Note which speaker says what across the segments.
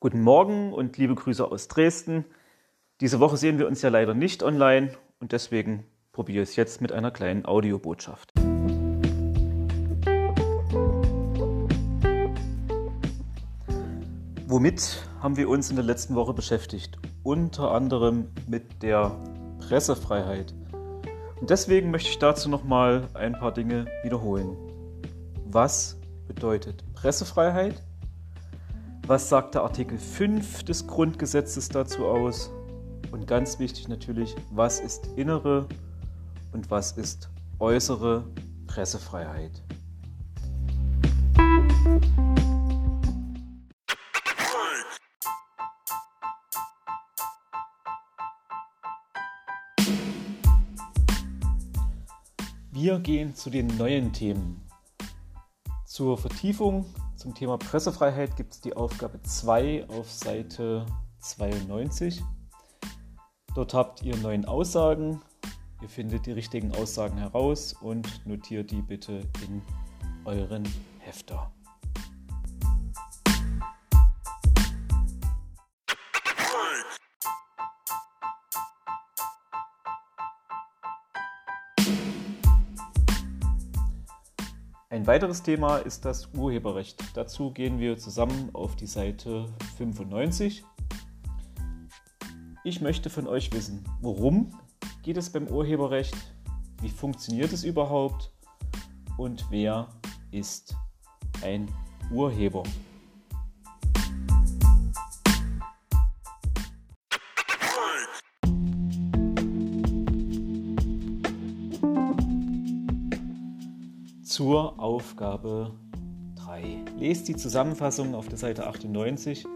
Speaker 1: Guten Morgen und liebe Grüße aus Dresden. Diese Woche sehen wir uns ja leider nicht online und deswegen probiere ich es jetzt mit einer kleinen Audiobotschaft. Womit haben wir uns in der letzten Woche beschäftigt? Unter anderem mit der Pressefreiheit. Deswegen möchte ich dazu nochmal ein paar Dinge wiederholen. Was bedeutet Pressefreiheit? Was sagt der Artikel 5 des Grundgesetzes dazu aus? Und ganz wichtig natürlich, was ist innere und was ist äußere Pressefreiheit? Wir gehen zu den neuen Themen. Zur Vertiefung zum Thema Pressefreiheit gibt es die Aufgabe 2 auf Seite 92. Dort habt ihr neun Aussagen. Ihr findet die richtigen Aussagen heraus und notiert die bitte in euren Hefter. Ein weiteres Thema ist das Urheberrecht. Dazu gehen wir zusammen auf die Seite 95. Ich möchte von euch wissen, worum geht es beim Urheberrecht, wie funktioniert es überhaupt und wer ist ein Urheber. Zur Aufgabe 3. Lest die Zusammenfassung auf der Seite 98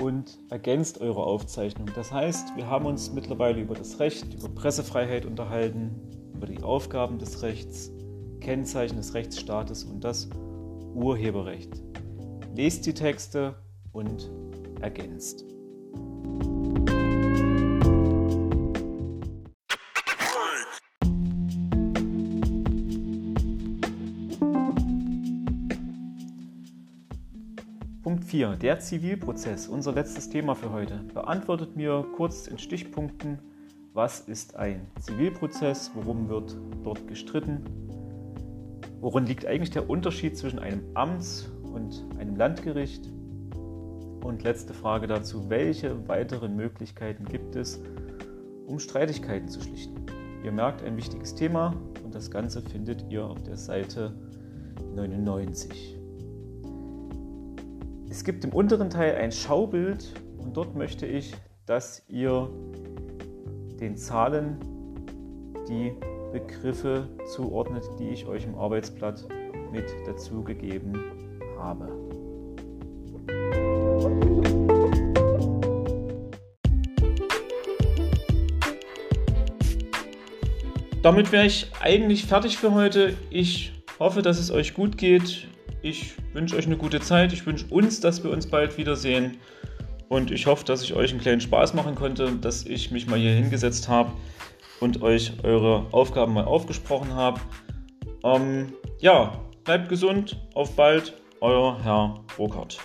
Speaker 1: und ergänzt eure Aufzeichnung. Das heißt, wir haben uns mittlerweile über das Recht, über Pressefreiheit unterhalten, über die Aufgaben des Rechts, Kennzeichen des Rechtsstaates und das Urheberrecht. Lest die Texte und ergänzt. 4. Der Zivilprozess, unser letztes Thema für heute. Beantwortet mir kurz in Stichpunkten, was ist ein Zivilprozess, worum wird dort gestritten, worin liegt eigentlich der Unterschied zwischen einem Amts- und einem Landgericht und letzte Frage dazu, welche weiteren Möglichkeiten gibt es, um Streitigkeiten zu schlichten. Ihr merkt, ein wichtiges Thema und das Ganze findet ihr auf der Seite 99. Es gibt im unteren Teil ein Schaubild und dort möchte ich, dass ihr den Zahlen die Begriffe zuordnet, die ich euch im Arbeitsblatt mit dazu gegeben habe. Damit wäre ich eigentlich fertig für heute. Ich hoffe, dass es euch gut geht. Ich wünsche euch eine gute Zeit. Ich wünsche uns, dass wir uns bald wiedersehen. Und ich hoffe, dass ich euch einen kleinen Spaß machen konnte, dass ich mich mal hier hingesetzt habe und euch eure Aufgaben mal aufgesprochen habe. Ähm, ja, bleibt gesund. Auf bald. Euer Herr Burkhardt.